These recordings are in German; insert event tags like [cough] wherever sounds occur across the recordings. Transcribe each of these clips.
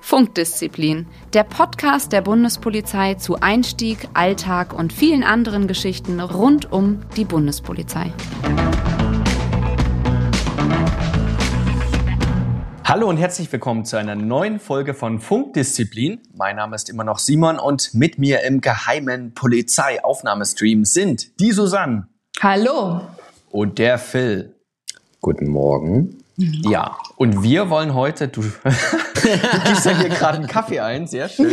Funkdisziplin, der Podcast der Bundespolizei zu Einstieg, Alltag und vielen anderen Geschichten rund um die Bundespolizei. Hallo und herzlich willkommen zu einer neuen Folge von Funkdisziplin. Mein Name ist immer noch Simon und mit mir im geheimen Polizeiaufnahmestream sind die Susanne. Hallo. Und der Phil. Guten Morgen. Ja, und wir wollen heute, du, [laughs] du gibst ja hier gerade einen Kaffee ein, sehr schön.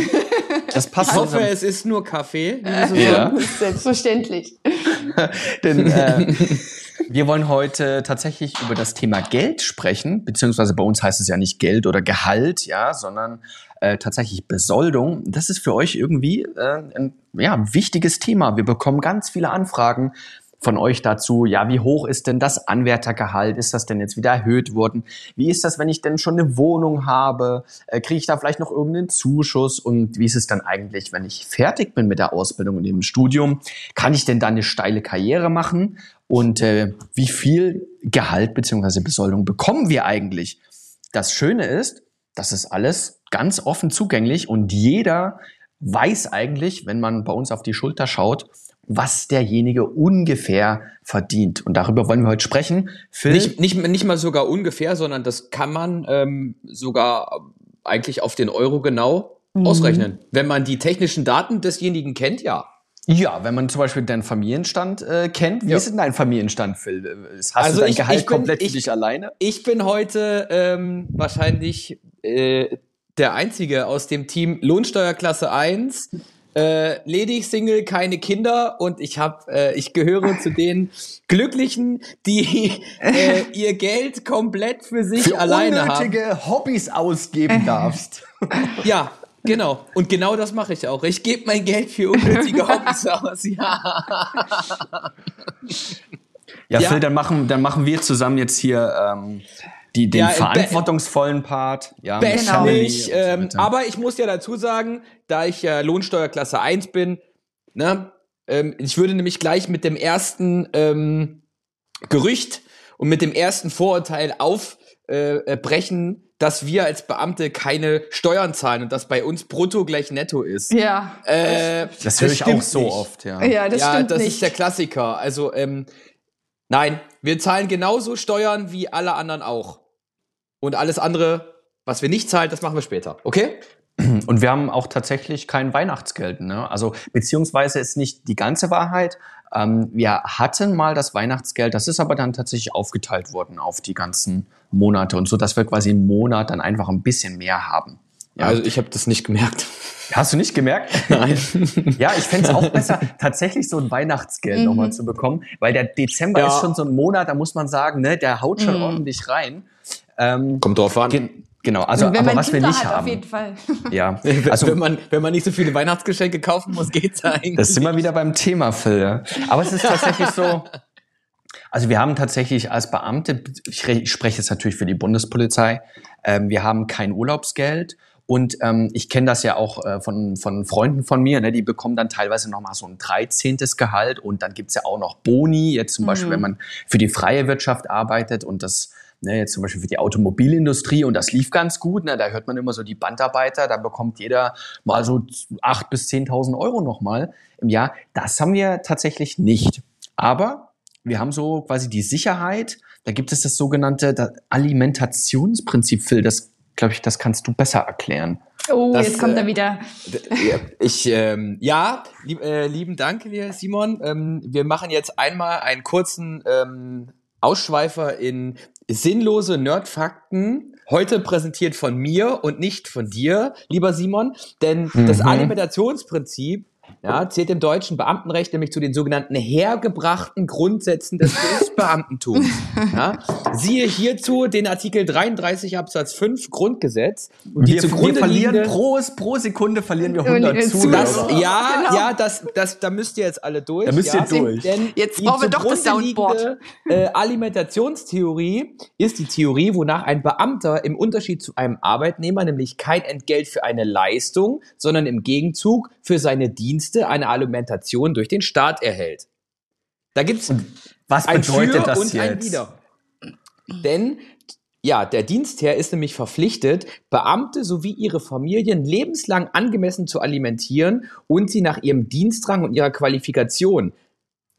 Das passt ich hoffe, es ist nur Kaffee. Ja. [laughs] Selbstverständlich. [laughs] Denn äh, wir wollen heute tatsächlich über das Thema Geld sprechen, beziehungsweise bei uns heißt es ja nicht Geld oder Gehalt, ja, sondern äh, tatsächlich Besoldung. Das ist für euch irgendwie äh, ein ja, wichtiges Thema. Wir bekommen ganz viele Anfragen von euch dazu, ja, wie hoch ist denn das Anwärtergehalt? Ist das denn jetzt wieder erhöht worden? Wie ist das, wenn ich denn schon eine Wohnung habe? Äh, Kriege ich da vielleicht noch irgendeinen Zuschuss? Und wie ist es dann eigentlich, wenn ich fertig bin mit der Ausbildung und dem Studium? Kann ich denn da eine steile Karriere machen? Und äh, wie viel Gehalt beziehungsweise Besoldung bekommen wir eigentlich? Das Schöne ist, das ist alles ganz offen zugänglich und jeder weiß eigentlich, wenn man bei uns auf die Schulter schaut, was derjenige ungefähr verdient. Und darüber wollen wir heute sprechen. Phil? Nicht, nicht, nicht mal sogar ungefähr, sondern das kann man ähm, sogar eigentlich auf den Euro genau mhm. ausrechnen. Wenn man die technischen Daten desjenigen kennt, ja. Ja, wenn man zum Beispiel deinen Familienstand äh, kennt. Wie ja. ist denn dein Familienstand, Phil? Hast also du dein ich, Gehalt ich bin, komplett ich, für dich alleine? Ich bin heute ähm, wahrscheinlich äh, der Einzige aus dem Team Lohnsteuerklasse 1 äh, ledig, Single, keine Kinder und ich habe, äh, ich gehöre zu den [laughs] Glücklichen, die äh, ihr Geld komplett für sich für alleine unnötige haben. Hobbys ausgeben darfst. [laughs] ja, genau. Und genau das mache ich auch. Ich gebe mein Geld für unnötige Hobbys aus. [laughs] Ja. Ja, ja, Phil, dann machen, dann machen wir zusammen jetzt hier ähm, die, den ja, äh, verantwortungsvollen Part. Ja, genau. Nicht, ähm, aber ich muss ja dazu sagen, da ich ja Lohnsteuerklasse 1 bin, ne, ähm, ich würde nämlich gleich mit dem ersten ähm, Gerücht und mit dem ersten Vorurteil aufbrechen, äh, dass wir als Beamte keine Steuern zahlen und dass bei uns brutto gleich netto ist. Ja. Äh, das, das höre ich auch so nicht. oft, ja. Ja, das ja, das nicht. ist der Klassiker. Also, ähm, nein, wir zahlen genauso Steuern wie alle anderen auch. Und alles andere, was wir nicht zahlen, das machen wir später. Okay? [clears throat] Und wir haben auch tatsächlich kein Weihnachtsgeld. Ne? Also beziehungsweise ist nicht die ganze Wahrheit. Ähm, wir hatten mal das Weihnachtsgeld, das ist aber dann tatsächlich aufgeteilt worden auf die ganzen Monate und so, dass wir quasi im Monat dann einfach ein bisschen mehr haben. Ja, also ich habe das nicht gemerkt. Hast du nicht gemerkt? [laughs] Nein. ja, ich fände es auch besser, tatsächlich so ein Weihnachtsgeld mhm. nochmal zu bekommen, weil der Dezember ja. ist schon so ein Monat, da muss man sagen, ne, der haut schon mhm. ordentlich rein. Ähm, Kommt drauf an. Genau, also aber was wir nicht hat, haben. Auf jeden Fall. [laughs] Ja, [laughs] also wenn man wenn man nicht so viele Weihnachtsgeschenke kaufen muss, geht's [laughs] eigentlich. Das ist immer wieder beim Thema, Phil. Aber es ist tatsächlich so. Also wir haben tatsächlich als Beamte, ich spreche jetzt natürlich für die Bundespolizei, ähm, wir haben kein Urlaubsgeld und ähm, ich kenne das ja auch äh, von, von Freunden von mir, ne, die bekommen dann teilweise nochmal so ein 13. Gehalt und dann gibt's ja auch noch Boni, jetzt zum mhm. Beispiel, wenn man für die freie Wirtschaft arbeitet und das Ne, jetzt zum Beispiel für die Automobilindustrie und das lief ganz gut. Ne, da hört man immer so die Bandarbeiter, da bekommt jeder mal so acht bis zehntausend Euro nochmal im Jahr. Das haben wir tatsächlich nicht. Aber wir haben so quasi die Sicherheit. Da gibt es das sogenannte Alimentationsprinzip, Phil. Das glaube ich, das kannst du besser erklären. Oh, das, jetzt kommt er äh, wieder. Ich, ähm, ja, lieb, äh, lieben Dank, lieber Simon. Ähm, wir machen jetzt einmal einen kurzen ähm, Ausschweifer in sinnlose Nerdfakten. Heute präsentiert von mir und nicht von dir, lieber Simon. Denn mhm. das Alimentationsprinzip ja, zählt im deutschen Beamtenrecht nämlich zu den sogenannten hergebrachten Grundsätzen des Berufsbeamtentums. [laughs] Ja, siehe hierzu den Artikel 33 Absatz 5 Grundgesetz. Und die wir, zugrunde wir verlieren pro, pro Sekunde verlieren wir 100 Zuhörer. ja, [laughs] genau. ja, das, das, da müsst ihr jetzt alle durch. Da müsst ihr ja, durch. Denn jetzt brauchen wir doch das Soundboard. Äh, Alimentationstheorie ist die Theorie, wonach ein Beamter im Unterschied zu einem Arbeitnehmer nämlich kein Entgelt für eine Leistung, sondern im Gegenzug für seine Dienste eine Alimentation durch den Staat erhält. Da gibt's was bedeutet das jetzt? Wieder. Denn ja, der Dienstherr ist nämlich verpflichtet, Beamte sowie ihre Familien lebenslang angemessen zu alimentieren und sie nach ihrem Dienstrang und ihrer Qualifikation.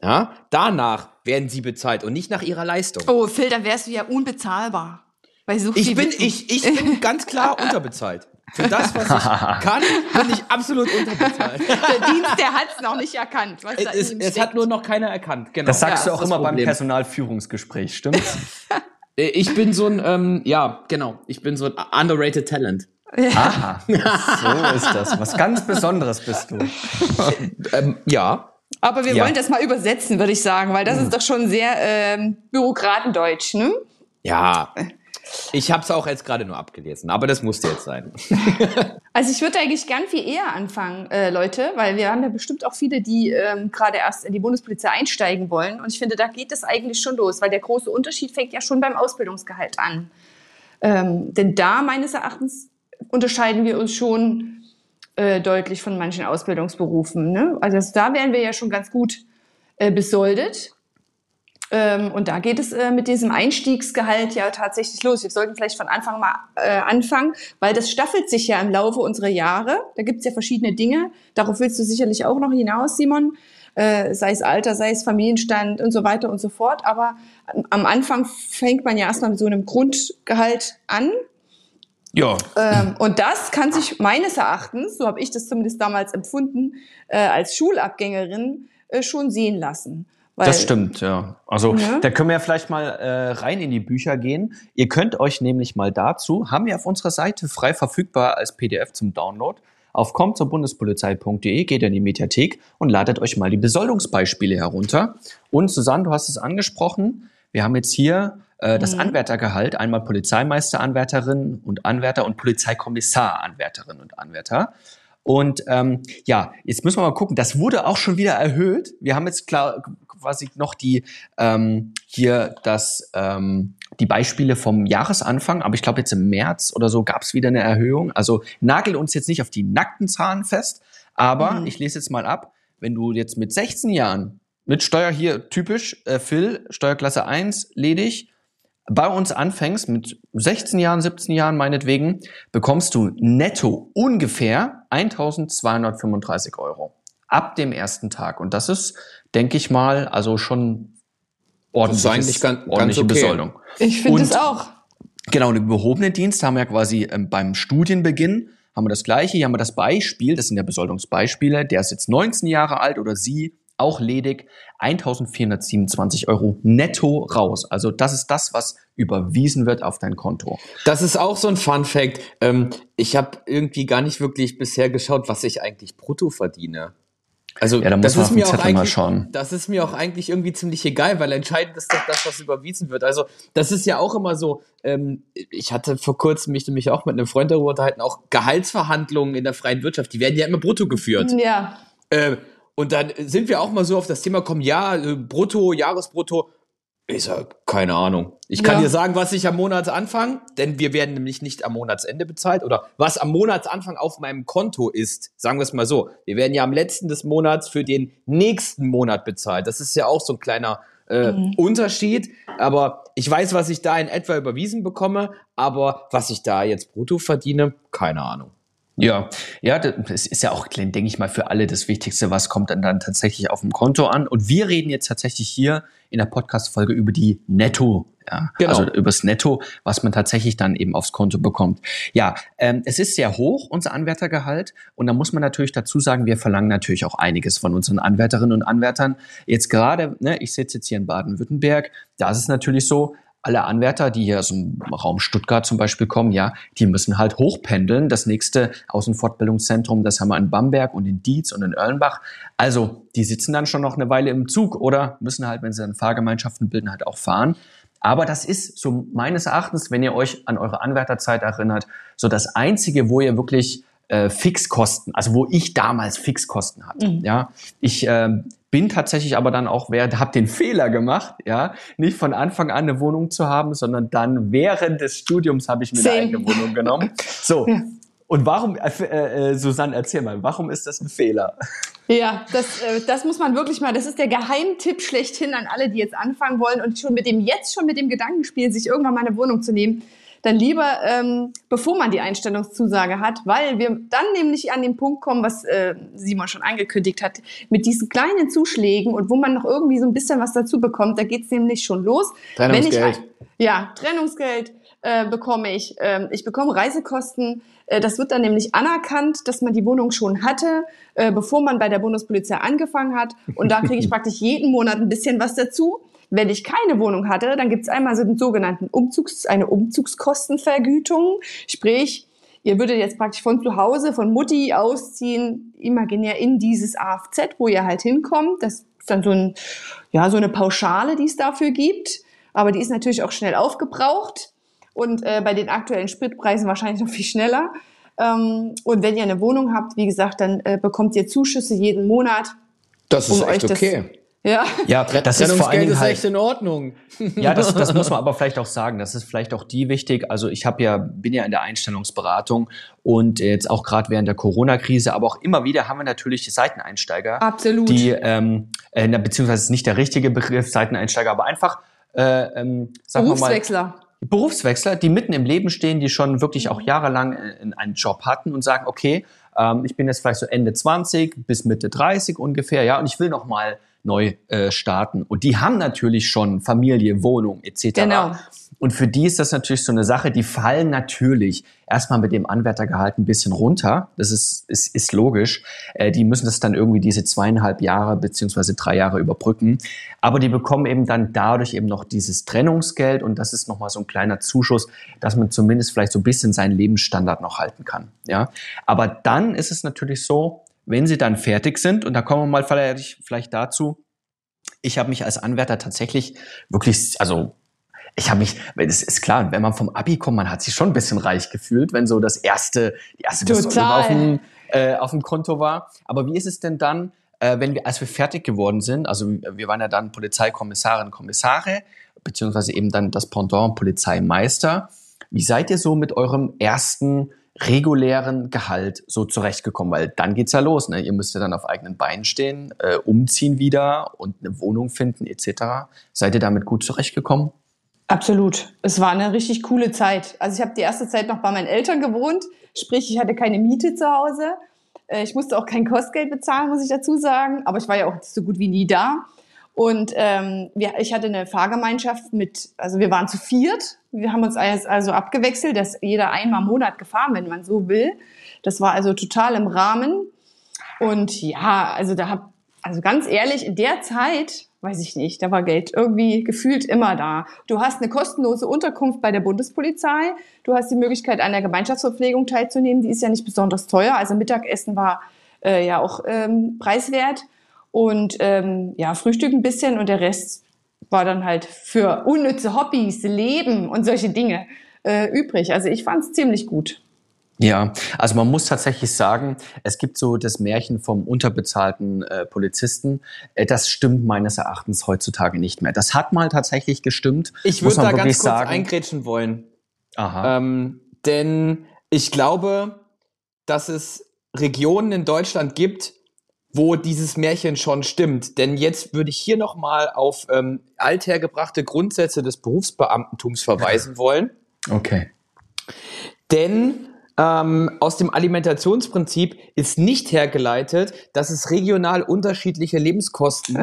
Ja, danach werden sie bezahlt und nicht nach ihrer Leistung. Oh, Phil, dann wärst du ja unbezahlbar. Ich bin, ich, ich bin [laughs] ganz klar [laughs] unterbezahlt. Für das, was ich [laughs] kann, bin ich absolut unterbezahlt. [laughs] Der Dienst, der hat es noch nicht erkannt. Es, es hat nur noch keiner erkannt. Genau. Das sagst Ja, du auch immer das beim Problem. Personalführungsgespräch, stimmt's? [laughs] Äh, Ich bin so ein, ähm, ja, genau. Ich bin so ein underrated Talent. Aha, so ist das. Was ganz Besonderes bist du. Ähm, ja. Aber wir Ja. wollen das mal übersetzen, würde ich sagen, weil das ist doch schon sehr ähm, Bürokratendeutsch, ne? Ja. Ich habe es auch jetzt gerade nur abgelesen, aber das musste jetzt sein. [laughs] Also ich würde eigentlich gern viel eher anfangen, äh, Leute, weil wir haben ja bestimmt auch viele, die ähm, gerade erst in die Bundespolizei einsteigen wollen. Und ich finde, da geht es eigentlich schon los, weil der große Unterschied fängt ja schon beim Ausbildungsgehalt an. Ähm, denn da meines Erachtens unterscheiden wir uns schon äh, deutlich von manchen Ausbildungsberufen. Ne? Also da wären wir ja schon ganz gut äh, besoldet. Ähm, und da geht es äh, mit diesem Einstiegsgehalt ja tatsächlich los. Wir sollten vielleicht von Anfang mal äh, anfangen, weil das staffelt sich ja im Laufe unserer Jahre. Da gibt es ja verschiedene Dinge. Darauf willst du sicherlich auch noch hinaus, Simon. Äh, sei es Alter, sei es Familienstand und so weiter und so fort. Aber am- am Anfang fängt man ja erstmal mit so einem Grundgehalt an. Ja. Ähm, und das kann sich meines Erachtens, so habe ich das zumindest damals empfunden, äh, als Schulabgängerin äh, schon sehen lassen. Weil, Das stimmt, ja. Also Ja. da können wir vielleicht mal äh, rein in die Bücher gehen. Ihr könnt euch nämlich mal dazu, haben wir auf unserer Seite frei verfügbar als PDF zum Download, auf kommt zur Bundespolizei.de, geht in die Mediathek und ladet euch mal die Besoldungsbeispiele herunter. Und Susanne, du hast es angesprochen, wir haben jetzt hier äh, das Anwärtergehalt, einmal Polizeimeisteranwärterin und Anwärter und Polizeikommissar-Anwärterin und Anwärter. Und ähm, ja, jetzt müssen wir mal gucken, das wurde auch schon wieder erhöht. Wir haben jetzt klar quasi noch die ähm, hier das ähm, die Beispiele vom Jahresanfang, aber ich glaube jetzt im März oder so gab es wieder eine Erhöhung. Also nagel uns jetzt nicht auf die nackten Zahlen fest, aber Mhm. ich lese jetzt mal ab, wenn du jetzt mit 16 Jahren mit Steuer hier typisch äh, Phil Steuerklasse 1 ledig bei uns anfängst, mit 16 Jahren, 17 Jahren meinetwegen, bekommst du netto ungefähr 1235 Euro ab dem ersten Tag. Und das ist, denke ich mal, also schon ordentlich, eigentlich ganz- ganz ordentliche okay. Besoldung. Ich finde Und- es auch. Genau, den behobenen Dienst haben wir ja quasi ähm, beim Studienbeginn haben wir das gleiche. Hier haben wir das Beispiel, das sind ja Besoldungsbeispiele. Der ist jetzt 19 Jahre alt oder sie, auch ledig, 1427 Euro netto raus. Also das ist das, was überwiesen wird auf dein Konto. Das ist auch so ein Fun Fact. Ähm, ich habe irgendwie gar nicht wirklich bisher geschaut, was ich eigentlich brutto verdiene. Also Ja, da muss das man ist mir auch Zettel mal eigentlich, schauen. das ist mir auch eigentlich irgendwie ziemlich egal, weil entscheidend ist doch das, was überwiesen wird. Also das ist ja auch immer so. Ähm, ich hatte vor kurzem mich nämlich auch mit einem Freund darüber unterhalten, auch Gehaltsverhandlungen in der freien Wirtschaft, die werden ja immer brutto geführt. Ja. Äh, und dann sind wir auch mal so auf das Thema kommen, ja, äh, brutto, Jahresbrutto. Ich sag, keine Ahnung. Ich kann Ja. dir sagen, was ich am Monatsanfang, denn wir werden nämlich nicht am Monatsende bezahlt oder was am Monatsanfang auf meinem Konto ist. Sagen wir es mal so. Wir werden ja am letzten des Monats für den nächsten Monat bezahlt. Das ist ja auch so ein kleiner äh, Unterschied. Aber ich weiß, was ich da in etwa überwiesen bekomme. Aber was ich da jetzt brutto verdiene, keine Ahnung. Ja, ja, das ist ja auch, denke ich mal, für alle das Wichtigste, was kommt dann, dann tatsächlich auf dem Konto an. Und wir reden jetzt tatsächlich hier in der Podcast-Folge über die Netto, ja, Genau. also übers Netto, was man tatsächlich dann eben aufs Konto bekommt. Ja, ähm, es ist sehr hoch, unser Anwärtergehalt. Und da muss man natürlich dazu sagen, wir verlangen natürlich auch einiges von unseren Anwärterinnen und Anwärtern. Jetzt gerade, ne, ich sitze jetzt hier in Baden-Württemberg, da ist es natürlich so, alle Anwärter, die hier aus dem Raum Stuttgart zum Beispiel kommen, ja, die müssen halt hochpendeln. Das nächste Außenfortbildungszentrum, das haben wir in Bamberg und in Dietz und in Erlenbach. Also, die sitzen dann schon noch eine Weile im Zug oder müssen halt, wenn sie dann Fahrgemeinschaften bilden, halt auch fahren. Aber das ist so meines Erachtens, wenn ihr euch an eure Anwärterzeit erinnert, so das einzige, wo ihr wirklich äh, Fixkosten, also wo ich damals Fixkosten hatte. Ja, ich ähm, bin tatsächlich aber dann auch, wer habe den Fehler gemacht, ja, nicht von Anfang an eine Wohnung zu haben, sondern dann während des Studiums habe ich mir Same. eine eigene Wohnung [laughs] genommen. So. Und warum, äh, äh, Susanne, erzähl mal, warum ist das ein Fehler? Ja, das, äh, das muss man wirklich mal, das ist der Geheimtipp schlechthin an alle, die jetzt anfangen wollen und schon mit dem, jetzt schon mit dem Gedanken spielen, sich irgendwann mal eine Wohnung zu nehmen. Dann lieber, ähm, bevor man die Einstellungszusage hat, weil wir dann nämlich an den Punkt kommen, was äh, Simon schon angekündigt hat, mit diesen kleinen Zuschlägen und wo man noch irgendwie so ein bisschen was dazu bekommt, da geht's nämlich schon los. Trennungsgeld. Wenn ich, ja, Trennungsgeld äh, bekomme ich. Ähm, ich bekomme Reisekosten. Äh, das wird dann nämlich anerkannt, dass man die Wohnung schon hatte, äh, bevor man bei der Bundespolizei angefangen hat. Und da kriege ich [laughs] praktisch jeden Monat ein bisschen was dazu. Wenn ich keine Wohnung hatte, dann gibt es einmal so den sogenannten Umzugs, eine Umzugskostenvergütung. Sprich, ihr würdet jetzt praktisch von zu Hause, von Mutti ausziehen, imaginär in dieses AFZ, wo ihr halt hinkommt. Das ist dann so, ein, ja, so eine Pauschale, die es dafür gibt. Aber die ist natürlich auch schnell aufgebraucht und äh, bei den aktuellen Spritpreisen wahrscheinlich noch viel schneller. Ähm, und wenn ihr eine Wohnung habt, wie gesagt, dann äh, bekommt ihr Zuschüsse jeden Monat. Das ist um echt euch das- okay. Ja, Ja, das ist vor allen Dingen ist halt, echt in Ordnung. Ja, das, das muss man aber vielleicht auch sagen. Das ist vielleicht auch die wichtig. Also ich habe ja, bin ja in der Einstellungsberatung und jetzt auch gerade während der Corona-Krise, aber auch immer wieder haben wir natürlich Seiteneinsteiger, absolut. die, ähm, äh, beziehungsweise ist nicht der richtige Begriff Seiteneinsteiger, aber einfach, äh, ähm, sagen wir mal, Berufswechsler. Berufswechsler, die mitten im Leben stehen, die schon wirklich auch jahrelang äh, in einen Job hatten und sagen, okay, ähm, ich bin jetzt vielleicht so Ende 20 bis Mitte 30 ungefähr, ja, und ich will noch mal neu äh, starten. Und die haben natürlich schon Familie, Wohnung etc. Genau. Und für die ist das natürlich so eine Sache, die fallen natürlich erstmal mit dem Anwärtergehalt ein bisschen runter. Das ist, ist, ist logisch. Äh, die müssen das dann irgendwie diese zweieinhalb Jahre beziehungsweise drei Jahre überbrücken. Aber die bekommen eben dann dadurch eben noch dieses Trennungsgeld und das ist nochmal so ein kleiner Zuschuss, dass man zumindest vielleicht so ein bisschen seinen Lebensstandard noch halten kann. Ja. Aber dann ist es natürlich so, wenn sie dann fertig sind, und da kommen wir mal vielleicht, vielleicht dazu, ich habe mich als Anwärter tatsächlich wirklich, also ich habe mich, es ist klar, wenn man vom Abi kommt, man hat sich schon ein bisschen reich gefühlt, wenn so das erste, die erste Total. auf dem, äh, auf dem Konto war. Aber wie ist es denn dann, äh, wenn wir, als wir fertig geworden sind, also wir waren ja dann Polizeikommissarinnen, Kommissare, beziehungsweise eben dann das Pendant Polizeimeister. Wie seid ihr so mit eurem ersten regulären Gehalt so zurechtgekommen? Weil dann geht's ja los. Ne? Ihr müsst ja dann auf eigenen Beinen stehen, äh, umziehen wieder und eine Wohnung finden etc. Seid ihr damit gut zurechtgekommen? Absolut. Es war eine richtig coole Zeit. Also ich habe die erste Zeit noch bei meinen Eltern gewohnt, sprich ich hatte keine Miete zu Hause. Äh, Ich musste auch kein Kostgeld bezahlen, muss ich dazu sagen, aber ich war ja auch so gut wie nie da. Und ähm, wir, ich hatte eine Fahrgemeinschaft mit, also wir waren zu viert. Wir haben uns also abgewechselt, dass jeder einmal im Monat gefahren, wenn man so will. Das war also total im Rahmen. Und ja, also da hab, also ganz ehrlich, in der Zeit, weiß ich nicht, da war Geld irgendwie gefühlt immer da. Du hast eine kostenlose Unterkunft bei der Bundespolizei. Du hast die Möglichkeit, an der Gemeinschaftsverpflegung teilzunehmen. Die ist ja nicht besonders teuer. Also Mittagessen war äh, ja auch ähm, preiswert. Und ähm, ja, Frühstück ein bisschen und der Rest war dann halt für unnütze Hobbys, Leben und solche Dinge äh, übrig. Also ich fand es ziemlich gut. Ja, also man muss tatsächlich sagen, es gibt so das Märchen vom unterbezahlten äh, Polizisten. Äh, das stimmt meines Erachtens heutzutage nicht mehr. Das hat mal tatsächlich gestimmt. Ich muss würde da ganz kurz sagen. eingrätschen wollen. Aha. Ähm, denn ich glaube, dass es Regionen in Deutschland gibt, wo dieses Märchen schon stimmt. Denn jetzt würde ich hier nochmal auf ähm, althergebrachte Grundsätze des Berufsbeamtentums verweisen [laughs] wollen. Okay. Denn ähm, aus dem Alimentationsprinzip ist nicht hergeleitet, dass es regional unterschiedliche Lebenskosten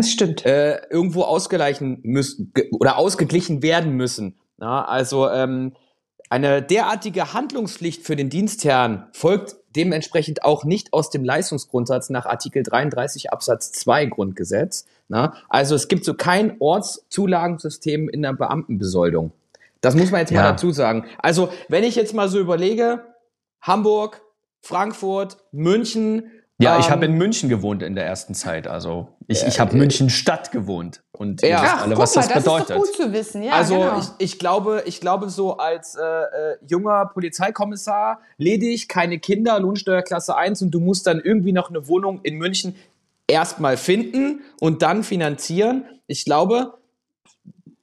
äh, irgendwo ausgleichen müssen oder ausgeglichen werden müssen. Ja, also ähm, eine derartige Handlungspflicht für den Dienstherrn folgt dementsprechend auch nicht aus dem Leistungsgrundsatz nach Artikel 33 Absatz 2 Grundgesetz. Na? Also es gibt so kein Ortszulagensystem in der Beamtenbesoldung. Das muss man jetzt mal Ja. dazu sagen. Also wenn ich jetzt mal so überlege, Hamburg, Frankfurt, München. Ja, ich ähm, habe in München gewohnt in der ersten Zeit. Also ich, ich Äh, habe München Stadt gewohnt. Und ihr Ja. wisst Ach, alle, guck was mal, das das bedeutet. ist doch gut zu wissen. Ja, also genau. ich, ich glaube, ich glaube so als äh, äh, junger Polizeikommissar ledig, keine Kinder, Lohnsteuerklasse 1 und du musst dann irgendwie noch eine Wohnung in München erstmal finden und dann finanzieren. Ich glaube,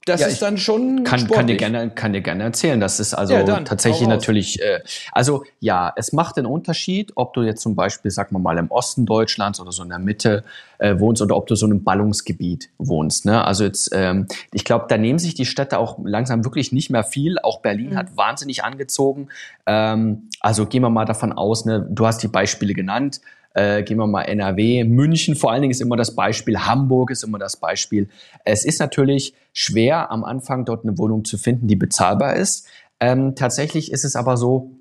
das Ja, ist dann schon kann, sportlich. kann dir gerne kann dir gerne erzählen. Das ist also Ja, dann, tatsächlich natürlich äh, also ja es macht einen Unterschied ob du jetzt zum Beispiel sag mal mal im Osten Deutschlands oder so in der Mitte äh, wohnst oder ob du so in einem Ballungsgebiet wohnst ne? Also jetzt ähm, ich glaube da nehmen sich die Städte auch langsam wirklich nicht mehr viel. Auch Berlin hat wahnsinnig angezogen. Ähm, also gehen wir mal davon aus ne? Du hast die Beispiele genannt äh, gehen wir mal NRW, München vor allen Dingen ist immer das Beispiel, Hamburg ist immer das Beispiel. Es ist natürlich schwer am Anfang dort eine Wohnung zu finden, die bezahlbar ist. Ähm, tatsächlich ist es aber so,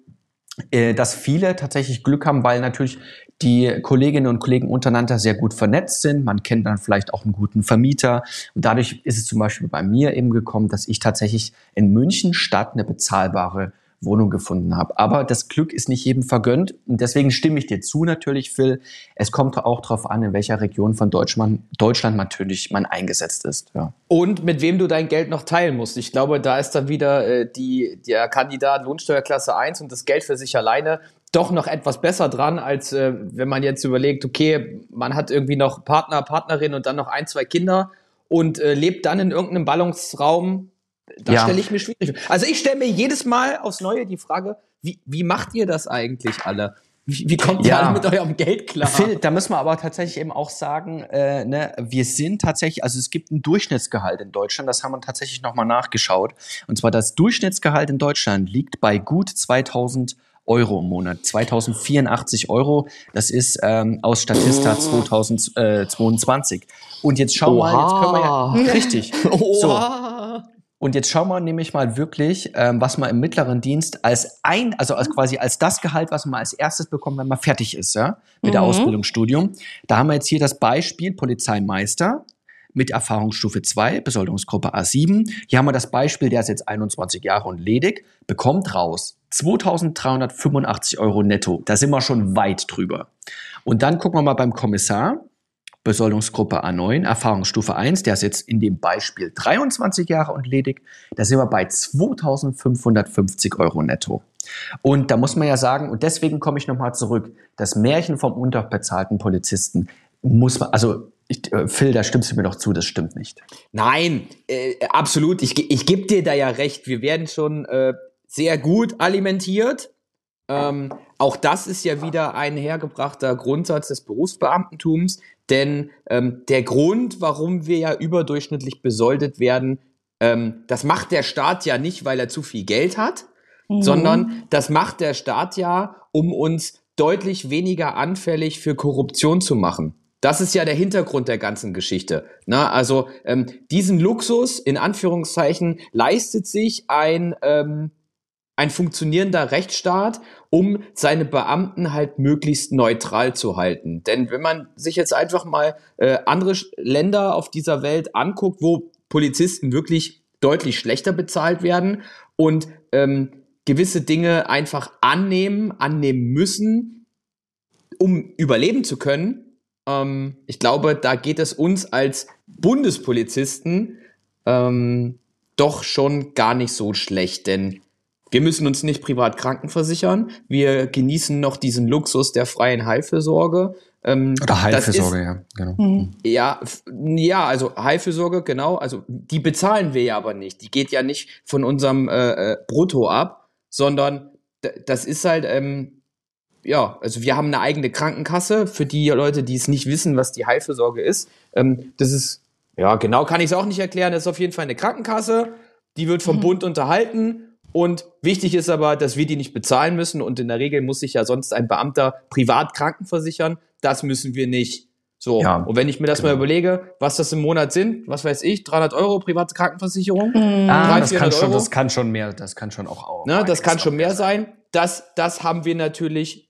äh, dass viele tatsächlich Glück haben, weil natürlich die Kolleginnen und Kollegen untereinander sehr gut vernetzt sind. Man kennt dann vielleicht auch einen guten Vermieter. Und dadurch ist es zum Beispiel bei mir eben gekommen, dass ich tatsächlich in München Stadt eine bezahlbare Wohnung gefunden habe. Aber das Glück ist nicht jedem vergönnt. Und deswegen stimme ich dir zu natürlich, Phil. Es kommt auch darauf an, in welcher Region von Deutschland, Deutschland natürlich man eingesetzt ist. Ja. Und mit wem du dein Geld noch teilen musst. Ich glaube, da ist dann wieder äh, die, der Kandidat Lohnsteuerklasse 1 und das Geld für sich alleine doch noch etwas besser dran, als äh, wenn man jetzt überlegt, okay, man hat irgendwie noch Partner, Partnerin und dann noch ein, zwei Kinder und äh, lebt dann in irgendeinem Ballungsraum. Da Ja. stelle ich mir schwierig. Also ich stelle mir jedes Mal aufs Neue die Frage, wie, wie macht ihr das eigentlich alle? Wie, wie kommt ihr Ja. alle mit eurem Geld klar? Phil, da müssen wir aber tatsächlich eben auch sagen, äh, ne, wir sind tatsächlich, also es gibt ein Durchschnittsgehalt in Deutschland, das haben wir tatsächlich nochmal nachgeschaut. Und zwar das Durchschnittsgehalt in Deutschland liegt bei gut 2000 Euro im Monat, 2084 Euro. Das ist ähm, aus Statista 2022. Und jetzt schau mal, jetzt können wir ja, richtig. [laughs] So, Oha. Und jetzt schauen wir nämlich mal wirklich, ähm, was man im mittleren Dienst als ein, also als quasi als das Gehalt, was man als erstes bekommt, wenn man fertig ist, ja, mit der Ausbildung, Studium. Da haben wir jetzt hier das Beispiel Polizeimeister mit Erfahrungsstufe 2, Besoldungsgruppe A7. Hier haben wir das Beispiel, der ist jetzt 21 Jahre und ledig, bekommt raus 2385 Euro netto. Da sind wir schon weit drüber. Und dann gucken wir mal beim Kommissar. Besoldungsgruppe A9, Erfahrungsstufe 1, der ist jetzt in dem Beispiel 23 Jahre und ledig, da sind wir bei 2550 Euro netto. Und da muss man ja sagen, und deswegen komme ich nochmal zurück, das Märchen vom unterbezahlten Polizisten muss man, also ich, äh, Phil, da stimmst du mir doch zu, das stimmt nicht. Nein, äh, absolut. Ich, ich gebe dir da ja recht. Wir werden schon äh, sehr gut alimentiert. Ähm, auch das ist ja wieder ein hergebrachter Grundsatz des Berufsbeamtentums. Denn ähm, der Grund, warum wir ja überdurchschnittlich besoldet werden, ähm, das macht der Staat ja nicht, weil er zu viel Geld hat, sondern das macht der Staat ja, um uns deutlich weniger anfällig für Korruption zu machen. Das ist ja der Hintergrund der ganzen Geschichte. Na, also ähm, diesen Luxus in Anführungszeichen leistet sich ein ähm, ein funktionierender Rechtsstaat, um seine Beamten halt möglichst neutral zu halten. Denn wenn man sich jetzt einfach mal äh, andere Länder auf dieser Welt anguckt, wo Polizisten wirklich deutlich schlechter bezahlt werden und ähm, gewisse Dinge einfach annehmen, annehmen müssen, um überleben zu können, ähm, ich glaube, da geht es uns als Bundespolizisten ähm, doch schon gar nicht so schlecht, denn wir müssen uns nicht privat krankenversichern. Wir genießen noch diesen Luxus der freien Heilfürsorge. Ähm, Oder Heilfürsorge, ja, genau. Ist, ja, f- ja, also Heilfürsorge, genau. Also die bezahlen wir ja aber nicht. Die geht ja nicht von unserem äh, äh, Brutto ab, sondern das ist halt, ähm, ja, also wir haben eine eigene Krankenkasse für die Leute, die es nicht wissen, was die Heilfürsorge ist. Ähm, das ist, ja, genau kann ich es auch nicht erklären. Das ist auf jeden Fall eine Krankenkasse. Die wird vom Bund unterhalten. Und wichtig ist aber, dass wir die nicht bezahlen müssen. Und in der Regel muss sich ja sonst ein Beamter privat krankenversichern. Das müssen wir nicht. So. Ja, und wenn ich mir das mal überlege, was das im Monat sind, was weiß ich, 300 Euro private Krankenversicherung. Ah, 300, das kann 400 schon, Euro. das kann schon mehr, das kann schon auch. auch Ne, das kann schon mehr sein. Das, das haben wir natürlich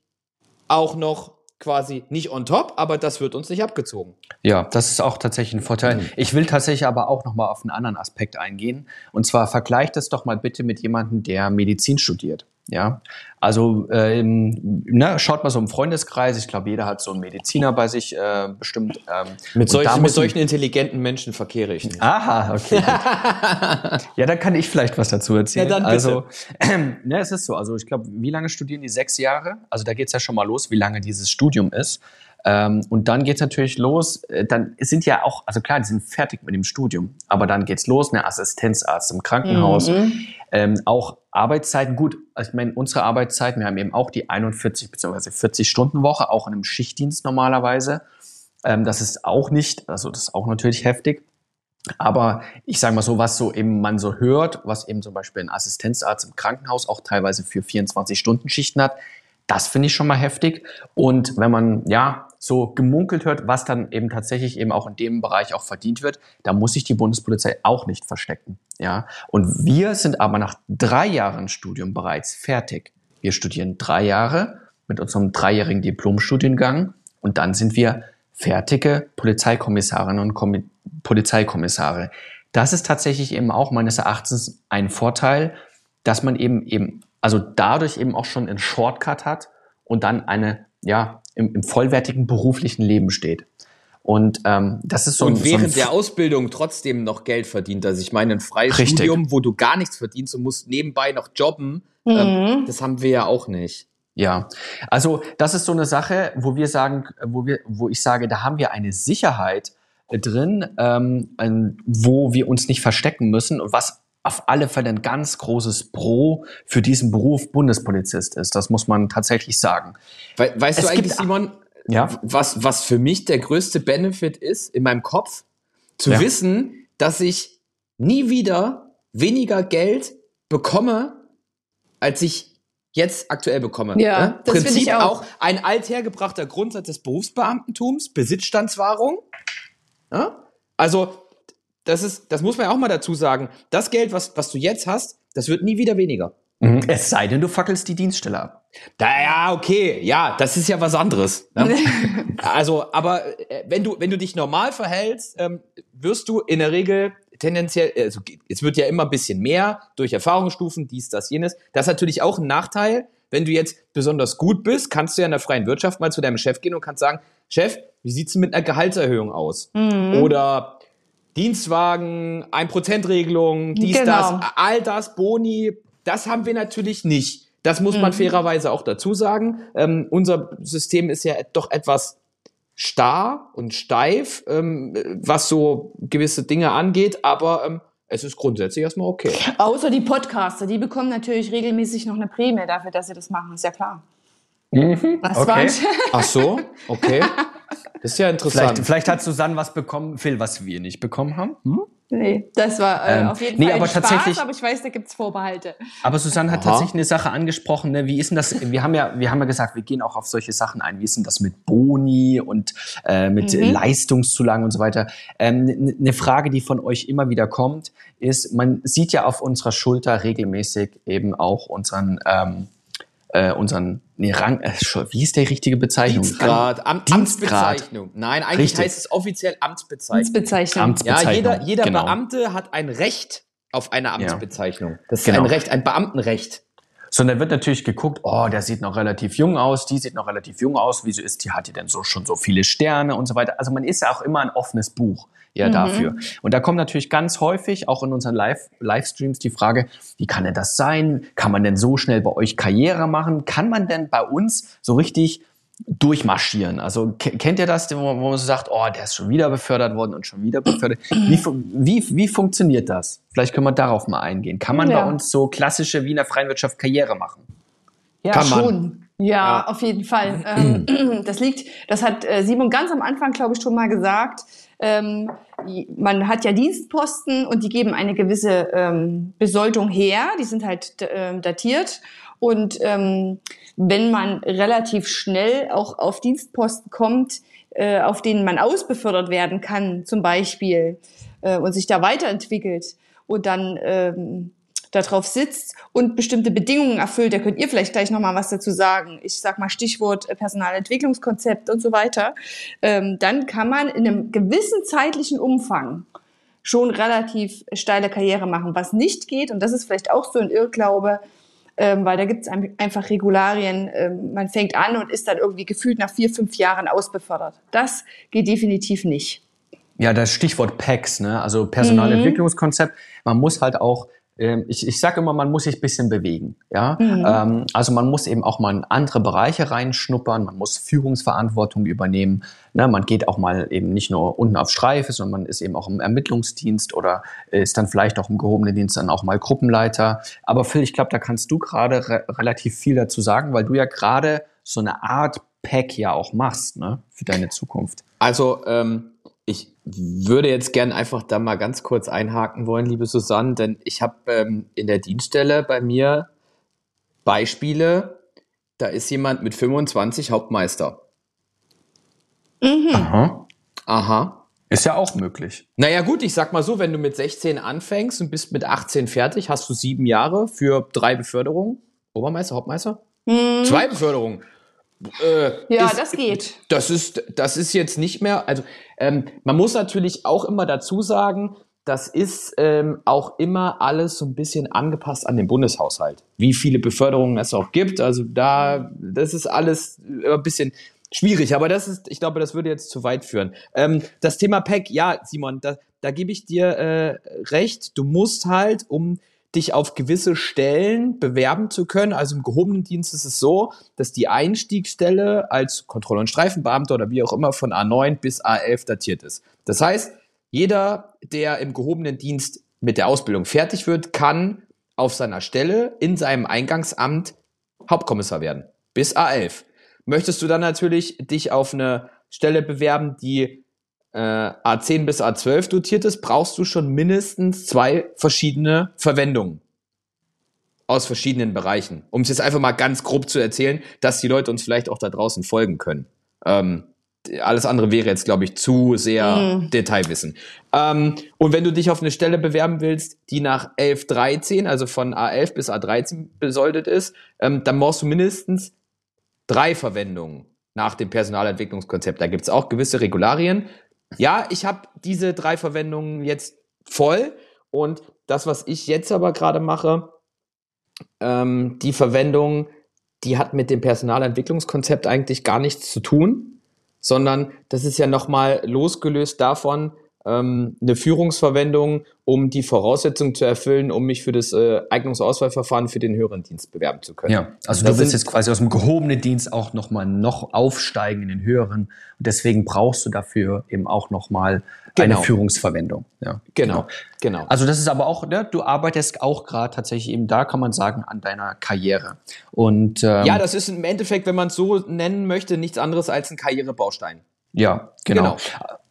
auch noch quasi nicht on top, aber das wird uns nicht abgezogen. Ja, das ist auch tatsächlich ein Vorteil. Ich will tatsächlich aber auch noch mal auf einen anderen Aspekt eingehen. Und zwar vergleicht das doch mal bitte mit jemandem, der Medizin studiert. Ja, also ähm, ne, schaut mal so im Freundeskreis. Ich glaube, jeder hat so einen Mediziner bei sich äh, bestimmt. Ähm, Mit, solchen, da mit solchen intelligenten Menschen verkehre ich nicht. Aha, okay. [laughs] ja, dann kann ich vielleicht was dazu erzählen. Ja, dann bitte. Also, ähm, [clears throat] ne, es ist so. Also, ich glaube, wie lange studieren die? Sechs Jahre? Also, da geht's ja schon mal los, wie lange dieses Studium ist. Ähm, und dann geht's natürlich los. Äh, dann sind ja auch, also klar, die sind fertig mit dem Studium, aber dann geht's los, eine Assistenzarzt im Krankenhaus, Mhm. ähm, auch Arbeitszeiten. Gut, ich meine, unsere Arbeitszeiten, wir haben eben auch die 41 bzw. 40 Stunden Woche, auch in einem Schichtdienst normalerweise. Ähm, das ist auch nicht, also das ist auch natürlich heftig. Aber ich sage mal so, was so eben man so hört, was eben zum Beispiel ein Assistenzarzt im Krankenhaus auch teilweise für 24-Stunden-Schichten hat, das finde ich schon mal heftig. Und wenn man ja so gemunkelt hört, was dann eben tatsächlich eben auch in dem Bereich auch verdient wird, da muss sich die Bundespolizei auch nicht verstecken. Ja, und wir sind aber nach drei Jahren Studium bereits fertig. Wir studieren drei Jahre mit unserem dreijährigen Diplomstudiengang und dann sind wir fertige Polizeikommissarinnen und Kommi Polizeikommissare. Das ist tatsächlich eben auch meines Erachtens ein Vorteil, dass man eben eben, also dadurch eben auch schon einen Shortcut hat und dann eine, ja, im, im vollwertigen beruflichen Leben steht. Und ähm, das ist so ein, und während so ein der Ausbildung trotzdem noch Geld verdient. Also ich meine, ein freies Richtig. Studium, wo du gar nichts verdienst und musst nebenbei noch jobben, Mhm. ähm, das haben wir ja auch nicht. Ja, also das ist so eine Sache, wo wir sagen, wo wir, wo ich sage, da haben wir eine Sicherheit drin, ähm, ein- wo wir uns nicht verstecken müssen und was auf alle Fälle ein ganz großes Pro für diesen Beruf Bundespolizist ist. Das muss man tatsächlich sagen. We weißt Es du eigentlich, Simon, Ja. was, was für mich der größte Benefit ist in meinem Kopf? Zu Ja. wissen, dass ich nie wieder weniger Geld bekomme, als ich jetzt aktuell bekomme. Ja, Ne? das finde Prinzip ich auch. ein althergebrachter Grundsatz des Berufsbeamtentums, Besitzstandswahrung. Ja? Also, das ist, das muss man ja auch mal dazu sagen. Das Geld, was, was du jetzt hast, das wird nie wieder weniger. Es sei denn, du fackelst die Dienststelle ab. Da, ja, okay, ja, das ist ja was anderes. Ne? [laughs] also, aber äh, wenn du, wenn du dich normal verhältst, ähm, wirst du in der Regel tendenziell, also es wird ja immer ein bisschen mehr durch Erfahrungsstufen, dies, das, jenes. Das ist natürlich auch ein Nachteil. Wenn du jetzt besonders gut bist, kannst du ja in der freien Wirtschaft mal zu deinem Chef gehen und kannst sagen, Chef, wie sieht's denn mit einer Gehaltserhöhung aus? Oder Dienstwagen, 1%-Regelung, dies, Genau. das, all das, Boni, das haben wir natürlich nicht. Das muss man fairerweise auch dazu sagen. Ähm, unser System ist ja doch etwas starr und steif, ähm, was so gewisse Dinge angeht, aber ähm, es ist grundsätzlich erstmal okay. Außer die Podcaster, die bekommen natürlich regelmäßig noch eine Prämie dafür, dass sie das machen, ist ja klar. Das war Okay. ein Ach so, okay. [laughs] Das ist ja interessant. Vielleicht, vielleicht hat Susanne was bekommen, Phil, was wir nicht bekommen haben. Hm? Nee, das war äh, Ähm, auf jeden nee, Fall ein aber Spaß, tatsächlich- aber ich weiß, da gibt's Vorbehalte. Aber Susanne hat Aha. tatsächlich eine Sache angesprochen. Ne? Wie ist denn das? Wir haben ja, wir haben ja gesagt, wir gehen auch auf solche Sachen ein. Wie ist denn das mit Boni und äh, mit Mhm. Leistungszulagen und so weiter? Ähm, Eine Frage, die von euch immer wieder kommt, ist: Man sieht ja auf unserer Schulter regelmäßig eben auch unseren ähm, äh, unseren nee, Rang. Äh, wie ist der richtige Bezeichnung? Dienstgrad, Am Dienstgrad. Amtsbezeichnung. Nein, eigentlich Richtig. heißt es offiziell Amtsbezeichnung. Amtsbezeichnung. Amts- Ja, jeder, jeder genau. Beamte hat ein Recht auf eine Amtsbezeichnung. Das ist Genau. ein Recht, ein Beamtenrecht. Sondern wird natürlich geguckt, oh, der sieht noch relativ jung aus, die sieht noch relativ jung aus, wieso ist die, hat die denn so schon so viele Sterne und so weiter. Also man ist ja auch immer ein offenes Buch ja dafür. Und da kommt natürlich ganz häufig auch in unseren Live Livestreams die Frage, wie kann denn das sein? Kann man denn so schnell bei euch Karriere machen? Kann man denn bei uns so richtig durchmarschieren? Also ke- kennt ihr das, wo, wo man so sagt, oh, der ist schon wieder befördert worden und schon wieder befördert. Wie, fu- wie, wie funktioniert das? Vielleicht können wir darauf mal eingehen. Kann man Ja. bei uns so klassische Wiener Freien Wirtschaft Karriere machen? Ja, Kann man. schon. Ja, auf jeden Fall. Ähm, [clears throat] das liegt, das hat äh, Simon ganz am Anfang, glaube ich, schon mal gesagt. Ähm, man hat ja Dienstposten und die geben eine gewisse ähm, Besoldung her. Die sind halt ähm, datiert. Und ähm, wenn man relativ schnell auch auf Dienstposten kommt, äh, auf denen man ausbefördert werden kann, zum Beispiel, äh, und sich da weiterentwickelt und dann ähm, darauf sitzt und bestimmte Bedingungen erfüllt, da könnt ihr vielleicht gleich noch mal was dazu sagen. Ich sag mal Stichwort äh, Personalentwicklungskonzept und so weiter. Ähm, dann kann man in einem gewissen zeitlichen Umfang schon relativ steile Karriere machen. Was nicht geht, und das ist vielleicht auch so ein Irrglaube, ähm, weil da gibt es einfach Regularien, ähm, man fängt an und ist dann irgendwie gefühlt nach vier, fünf Jahren ausbefördert. Das geht definitiv nicht. Ja, das Stichwort PECs, ne? also Personalentwicklungskonzept. Man muss halt auch ich, ich sage immer, man muss sich ein bisschen bewegen. Ja? Ähm, also man muss eben auch mal in andere Bereiche reinschnuppern, man muss Führungsverantwortung übernehmen. Ne? Man geht auch mal eben nicht nur unten auf Streife, sondern man ist eben auch im Ermittlungsdienst oder ist dann vielleicht auch im gehobenen Dienst dann auch mal Gruppenleiter. Aber Phil, ich glaube, da kannst du gerade re relativ viel dazu sagen, weil du ja gerade so eine Art Pack ja auch machst ne? für deine Zukunft. Also ähm, ich würde jetzt gern einfach da mal ganz kurz einhaken wollen, liebe Susanne, denn ich habe ähm, in der Dienststelle bei mir Beispiele, da ist jemand mit 25 Hauptmeister. Aha. Aha. Ist ja auch möglich. Naja gut, ich sag mal so, wenn du mit 16 anfängst und bist mit 18 fertig, hast du sieben Jahre für drei Beförderungen. Obermeister, Hauptmeister? Zwei Beförderungen. Äh, Ja, ist- das geht. Das ist, das ist jetzt nicht mehr, also ähm, man muss natürlich auch immer dazu sagen, das ist ähm, auch immer alles so ein bisschen angepasst an den Bundeshaushalt. Wie viele Beförderungen es auch gibt, also da, das ist alles ein bisschen schwierig, aber das ist, ich glaube, das würde jetzt zu weit führen. Ähm, das Thema PEC, ja, Simon, da, da gebe ich dir äh, recht. Du musst halt, um dich auf gewisse Stellen bewerben zu können. Also im gehobenen Dienst ist es so, dass die Einstiegsstelle als Kontroll- und Streifenbeamter oder wie auch immer von A9 bis A11 datiert ist. Das heißt, jeder, der im gehobenen Dienst mit der Ausbildung fertig wird, kann auf seiner Stelle in seinem Eingangsamt Hauptkommissar werden. Bis A11. Möchtest du dann natürlich dich auf eine Stelle bewerben, die äh, A10 bis A12 dotiert ist, brauchst du schon mindestens zwei verschiedene Verwendungen aus verschiedenen Bereichen. Um es jetzt einfach mal ganz grob zu erzählen, dass die Leute uns vielleicht auch da draußen folgen können. Ähm, alles andere wäre jetzt, glaube ich, zu sehr Detailwissen. Ähm, und wenn du dich auf eine Stelle bewerben willst, die nach 11, 13, also von A11 bis A13 besoldet ist, ähm, dann brauchst du mindestens drei Verwendungen nach dem Personalentwicklungskonzept. Da gibt es auch gewisse Regularien. Ja, ich habe diese drei Verwendungen jetzt voll und das, was ich jetzt aber gerade mache, ähm, die Verwendung, die hat mit dem Personalentwicklungskonzept eigentlich gar nichts zu tun, sondern das ist ja nochmal losgelöst davon, ähm, eine Führungsverwendung, um die Voraussetzungen zu erfüllen, um mich für das äh, Eignungsauswahlverfahren für den höheren Dienst bewerben zu können. Ja, also Das du willst jetzt quasi aus dem gehobenen Dienst auch nochmal noch aufsteigen in den höheren. Und deswegen brauchst du dafür eben auch nochmal Genau. eine Führungsverwendung. Ja, Genau, genau. Also das ist aber auch, ne, du arbeitest auch gerade tatsächlich eben da, kann man sagen, an deiner Karriere. Und ähm, Ja, das ist im Endeffekt, wenn man es so nennen möchte, nichts anderes als ein Karrierebaustein. Ja, genau. Genau.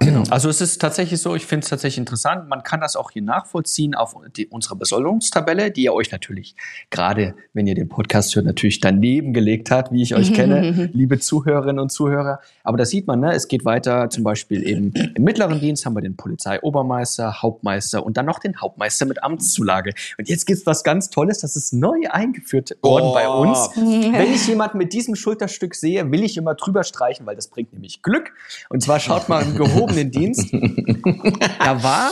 [clears throat] Also es ist tatsächlich so, ich finde es tatsächlich interessant. Man kann das auch hier nachvollziehen auf die, unsere Besoldungstabelle, die ihr euch natürlich gerade, wenn ihr den Podcast hört, natürlich daneben gelegt hat, wie ich euch kenne, [laughs] liebe Zuhörerinnen und Zuhörer. Aber da sieht man, ne, es geht weiter, zum Beispiel eben im mittleren Dienst haben wir den Polizeiobermeister, Hauptmeister und dann noch den Hauptmeister mit Amtszulage. Und jetzt gibt's was ganz Tolles, das ist neu eingeführt worden bei Oh. uns. [laughs] Wenn ich jemanden mit diesem Schulterstück sehe, will ich immer drüber streichen, weil das bringt nämlich Glück. Und zwar schaut mal im [laughs] gehobenen Dienst. Da war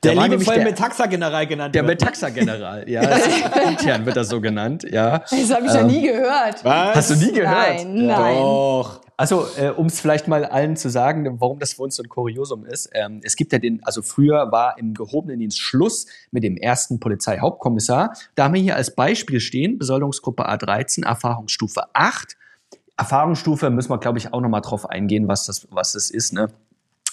da war nämlich der, Metaxa-General genannt der Metaxa-General. Ja, [laughs] intern wird das so genannt. Ja. Das habe ich noch nie gehört. Hast du nie gehört? Nein, Ja. nein. Doch. Also, äh, um es vielleicht mal allen zu sagen, warum das für uns so ein Kuriosum ist. Ähm, es gibt ja den, also früher war im gehobenen Dienst Schluss mit dem ersten Polizeihauptkommissar. Da haben wir hier als Beispiel stehen, Besoldungsgruppe A13, Erfahrungsstufe 8. Erfahrungsstufe müssen wir, glaube ich, auch nochmal drauf eingehen, was das, was das ist. Ne?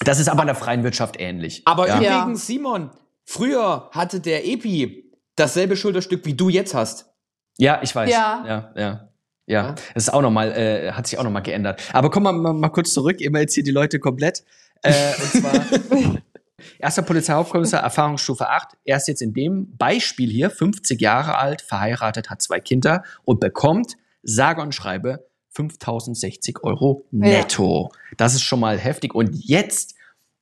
Das ist aber in der freien Wirtschaft ähnlich. Aber ja. Übrigens, Simon, früher hatte der Epi dasselbe Schulterstück, wie du jetzt hast. Ja, ich weiß. Ja. ja, ja. Ja, das ist auch noch mal, äh, hat sich auch noch mal geändert. Aber kommen wir mal, mal kurz zurück, immer jetzt hier die Leute komplett. Äh, und zwar [laughs] erster Polizeihauptkommissar, Erfahrungsstufe 8. Er ist jetzt in dem Beispiel hier 50 Jahre alt, verheiratet, hat zwei Kinder und bekommt, sage und schreibe, 5060 Euro netto. Das ist schon mal heftig. Und jetzt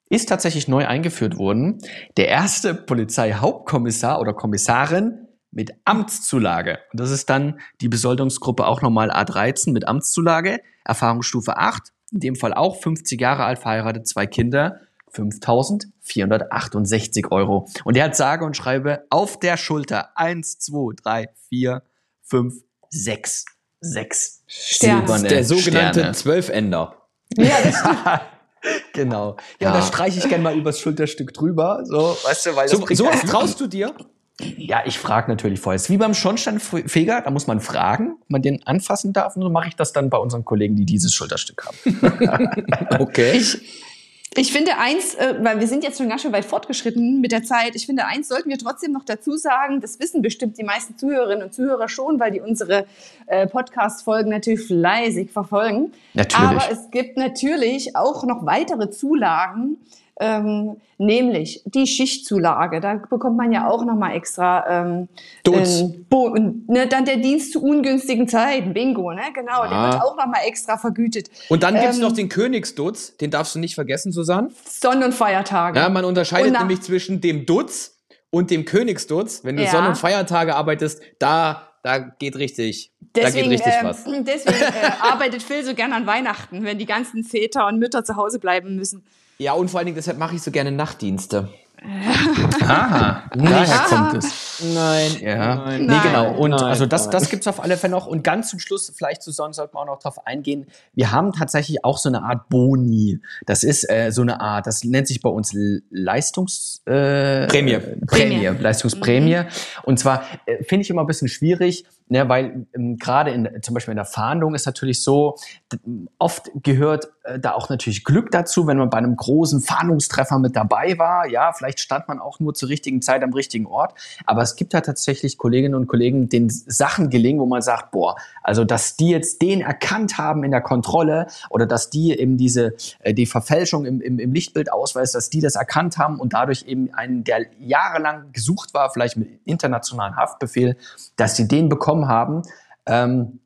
ist tatsächlich neu eingeführt worden, der erste Polizeihauptkommissar oder Kommissarin mit Amtszulage. Und das ist dann die Besoldungsgruppe auch nochmal A13 mit Amtszulage, Erfahrungsstufe 8, in dem Fall auch 50 Jahre alt, verheiratet, zwei Kinder, 5.468 Euro. Und er hat sage und schreibe auf der Schulter 1, 2, 3, 4, 5, 6, 6 Sterne. silberne Der sogenannte. Zwölfender. Ja, das [laughs] stimmt. Genau. Ja, Ja. da streiche ich gerne mal übers Schulterstück drüber, so, weißt du, weil das So, bringt so was traust du dir? Ja, ich frage natürlich vorher. Es ist wie beim Schornsteinfeger, da muss man fragen, ob man den anfassen darf. Und so mache ich das dann bei unseren Kollegen, die dieses Schulterstück haben. [laughs] Okay. Ich, finde eins, äh, weil wir sind jetzt schon ganz schön weit fortgeschritten mit der Zeit, ich finde eins sollten wir trotzdem noch dazu sagen, das wissen bestimmt die meisten Zuhörerinnen und Zuhörer schon, weil die unsere äh, Podcast-Folgen natürlich fleißig verfolgen. Natürlich. Aber es gibt natürlich auch noch weitere Zulagen, ähm, nämlich die Schichtzulage. Da bekommt man ja auch nochmal extra ähm, Dutz. ähm, Bo ne, dann der Dienst zu ungünstigen Zeiten, Bingo, ne? Genau, der Ah. wird auch nochmal extra vergütet. Und dann gibt's Ähm, noch den Königsdutz, den darfst du nicht vergessen, Susanne. Sonn- und Feiertage. Ja, man unterscheidet nämlich zwischen dem Dutz und dem Königsdutz. Wenn du Ja. Sonn- und Feiertage arbeitest, da, da geht richtig, Deswegen, da geht richtig ähm, was. deswegen äh, [laughs] arbeitet Phil so gern an Weihnachten, wenn die ganzen Väter und Mütter zu Hause bleiben müssen. Ja, und vor allen Dingen, deshalb mache ich so gerne Nachtdienste. [laughs] Aha, daher kommt es. Nein. Ja, Nein. nee, genau. Und Nein, also das, nein. das gibt's auf alle Fälle noch. Und ganz zum Schluss, vielleicht zu Sonn sollten wir auch noch drauf eingehen. Wir haben tatsächlich auch so eine Art Boni. Das ist äh, so eine Art, das nennt sich bei uns Leistungs äh, Prämie. Prämie, Prämie Leistungsprämie. Und zwar äh, finde ich immer ein bisschen schwierig, ne, weil ähm, gerade in zum Beispiel in der Fahndung ist natürlich so, oft gehört da auch natürlich Glück dazu, wenn man bei einem großen Fahndungstreffer mit dabei war. Ja, vielleicht stand man auch nur zur richtigen Zeit am richtigen Ort. Aber es gibt ja tatsächlich Kolleginnen und Kollegen, denen Sachen gelingen, wo man sagt, boah, also dass die jetzt den erkannt haben in der Kontrolle oder dass die eben diese äh, die Verfälschung im, im, im Lichtbildausweis, dass die das erkannt haben und dadurch eben einen, der jahrelang gesucht war, vielleicht mit internationalen Haftbefehl, dass sie den bekommen haben. Ähm,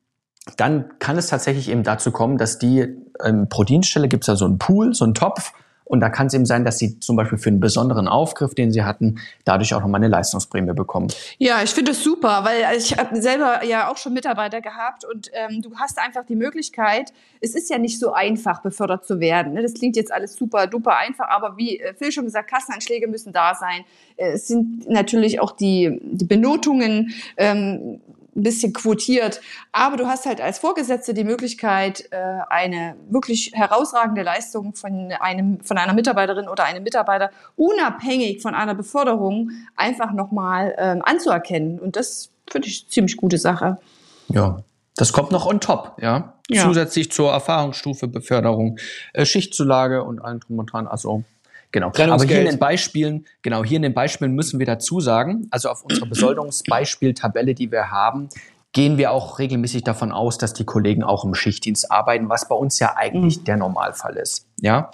dann kann es tatsächlich eben dazu kommen, dass die ähm, pro Dienststelle gibt es da so einen Pool, so einen Topf. Und da kann es eben sein, dass sie zum Beispiel für einen besonderen Aufgriff, den sie hatten, dadurch auch nochmal eine Leistungsprämie bekommen. Ja, ich finde es super, weil ich habe selber ja auch schon Mitarbeiter gehabt und ähm, du hast einfach die Möglichkeit, es ist ja nicht so einfach, befördert zu werden. Ne? Das klingt jetzt alles super duper einfach, aber wie äh, Phil schon gesagt, Kassenanschläge müssen da sein. Äh, Es sind natürlich auch die, die Benotungen ähm, ein bisschen quotiert, aber du hast halt als Vorgesetzte die Möglichkeit, äh, eine wirklich herausragende Leistung von einem von einer Mitarbeiterin oder einem Mitarbeiter unabhängig von einer Beförderung einfach nochmal ähm, anzuerkennen. Und das finde ich eine ziemlich gute Sache. Ja. Das kommt noch on top, ja. Ja. Zusätzlich zur Erfahrungsstufe, Beförderung, äh, Schichtzulage und allem drum und dran. Also, genau. Aber hier in den Beispielen, genau, hier in den Beispielen müssen wir dazu sagen, also auf unserer Besoldungsbeispieltabelle, die wir haben, gehen wir auch regelmäßig davon aus, dass die Kollegen auch im Schichtdienst arbeiten, was bei uns ja eigentlich der Normalfall ist. Ja,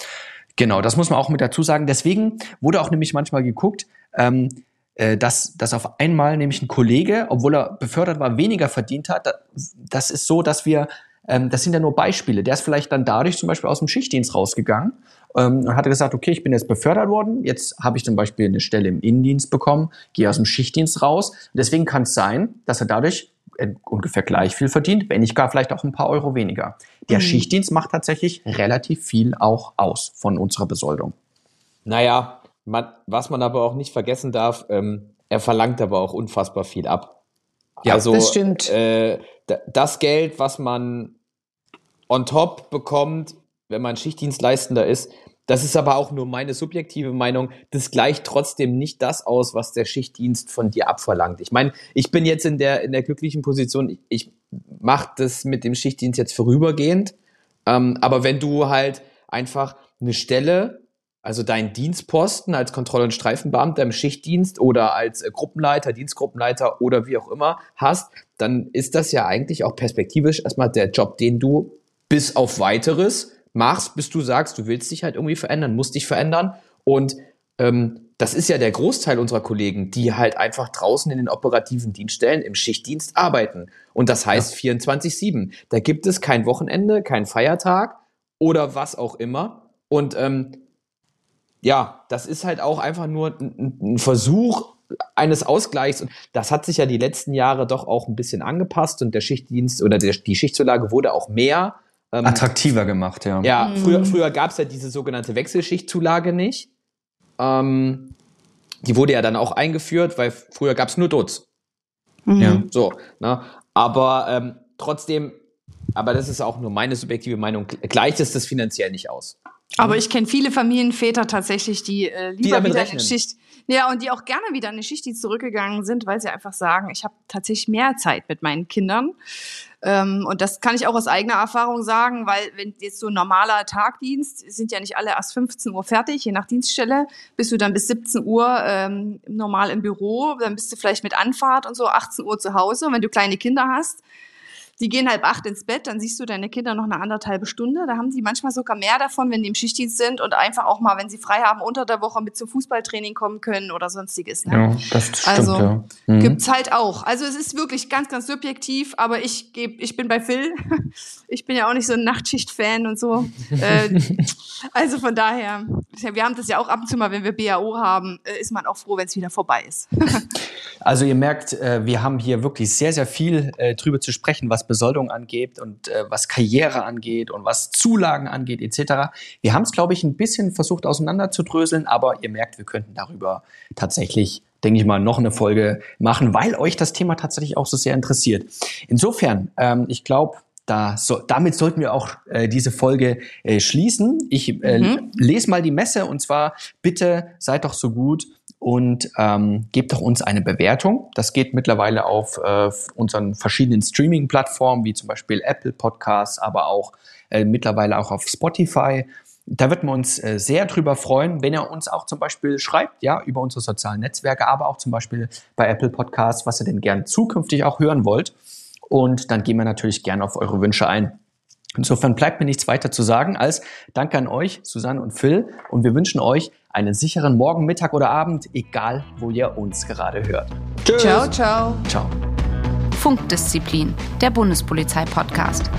genau, das muss man auch mit dazu sagen. Deswegen wurde auch nämlich manchmal geguckt, ähm, äh, dass, dass auf einmal nämlich ein Kollege, obwohl er befördert war, weniger verdient hat. Da- Das ist so, dass wir, ähm, das sind ja nur Beispiele. Der ist vielleicht dann dadurch zum Beispiel aus dem Schichtdienst rausgegangen ähm, und hatte gesagt, okay, ich bin jetzt befördert worden, jetzt habe ich zum Beispiel eine Stelle im Innendienst bekommen, gehe aus dem Schichtdienst raus. Deswegen kann es sein, dass er dadurch äh, ungefähr gleich viel verdient, wenn nicht gar vielleicht auch ein paar Euro weniger. Der Schichtdienst macht tatsächlich relativ viel auch aus von unserer Besoldung. Naja, man, was man aber auch nicht vergessen darf, ähm, er verlangt aber auch unfassbar viel ab. Ja, also, das stimmt. Äh, das Geld, was man on top bekommt, wenn man Schichtdienstleistender ist, das ist aber auch nur meine subjektive Meinung. Das gleicht trotzdem nicht das aus, was der Schichtdienst von dir abverlangt. Ich meine, ich bin jetzt in der, in der glücklichen Position, ich, ich mache das mit dem Schichtdienst jetzt vorübergehend. Ähm, aber wenn du halt einfach eine Stelle, also deinen Dienstposten als Kontroll- und Streifenbeamter im Schichtdienst oder als äh, Gruppenleiter, Dienstgruppenleiter oder wie auch immer hast, dann ist das ja eigentlich auch perspektivisch erstmal der Job, den du bis auf weiteres machst, bis du sagst, du willst dich halt irgendwie verändern, musst dich verändern. Und ähm, das ist ja der Großteil unserer Kollegen, die halt einfach draußen in den operativen Dienststellen im Schichtdienst arbeiten. Und das heißt 24-7. Da gibt es kein Wochenende, kein Feiertag oder was auch immer. Und ähm, ja, das ist halt auch einfach nur ein, ein Versuch eines Ausgleichs. Und das hat sich ja die letzten Jahre doch auch ein bisschen angepasst und der Schichtdienst oder der, die Schichtzulage wurde auch mehr. Ähm, Attraktiver gemacht, ja. ja, früher, früher gab es ja diese sogenannte Wechselschichtzulage nicht. Ähm, die wurde ja dann auch eingeführt, weil früher gab es nur Dutz. ja. So, ne? Aber ähm, trotzdem, aber das ist auch nur meine subjektive Meinung, gleicht es das finanziell nicht aus. Aber ich kenne viele Familienväter tatsächlich, die äh, lieber Die wieder rechnen. eine Schicht, ja, und die auch gerne wieder in eine Schichtdienst zurückgegangen sind, weil sie einfach sagen, ich habe tatsächlich mehr Zeit mit meinen Kindern. Ähm, und das kann ich auch aus eigener Erfahrung sagen, weil wenn jetzt so ein normaler Tagdienst, sind ja nicht alle erst 15 Uhr fertig, je nach Dienststelle, bist du dann bis 17 Uhr ähm, normal im Büro, dann bist du vielleicht mit Anfahrt und so 18 Uhr zu Hause. Und wenn du kleine Kinder hast, die gehen halb acht ins Bett, dann siehst du deine Kinder noch eine anderthalbe Stunde. Da haben die manchmal sogar mehr davon, wenn die im Schichtdienst sind und einfach auch mal, wenn sie frei haben, unter der Woche mit zum Fußballtraining kommen können oder sonstiges. Ne? Ja, das stimmt. Also, ja. Mhm. Gibt's halt auch. Also es ist wirklich ganz, ganz subjektiv, aber ich geb, ich bin bei Phil. [laughs] Ich bin ja auch nicht so ein Nachtschicht-Fan und so. äh, [laughs] also von daher, wir haben das ja auch ab und zu mal, wenn wir BAO haben, äh, ist man auch froh, wenn es wieder vorbei ist. [laughs] Also ihr merkt, äh, wir haben hier wirklich sehr, sehr viel drüber zu sprechen, was Besoldung angeht und äh, was Karriere angeht und was Zulagen angeht etc. Wir haben es, glaube ich, ein bisschen versucht auseinanderzudröseln, aber ihr merkt, wir könnten darüber tatsächlich, denke ich mal, noch eine Folge machen, weil euch das Thema tatsächlich auch so sehr interessiert. Insofern, ähm, ich glaube, da so, damit sollten wir auch äh, diese Folge äh, schließen. Ich äh, Mhm. lese mal die Messe und zwar bitte seid doch so gut und ähm, gebt doch uns eine Bewertung. Das geht mittlerweile auf äh, unseren verschiedenen Streaming-Plattformen, wie zum Beispiel Apple Podcasts, aber auch äh, mittlerweile auch auf Spotify. Da würden wir uns äh, sehr drüber freuen, wenn ihr uns auch zum Beispiel schreibt, ja, über unsere sozialen Netzwerke, aber auch zum Beispiel bei Apple Podcasts, was ihr denn gern zukünftig auch hören wollt. Und dann gehen wir natürlich gerne auf eure Wünsche ein. Insofern bleibt mir nichts weiter zu sagen als Danke an euch, Susanne und Phil. Und wir wünschen euch einen sicheren Morgen, Mittag oder Abend, egal wo ihr uns gerade hört. Tschüss. ciao, ciao. Ciao. Funkdisziplin, der Bundespolizei-Podcast.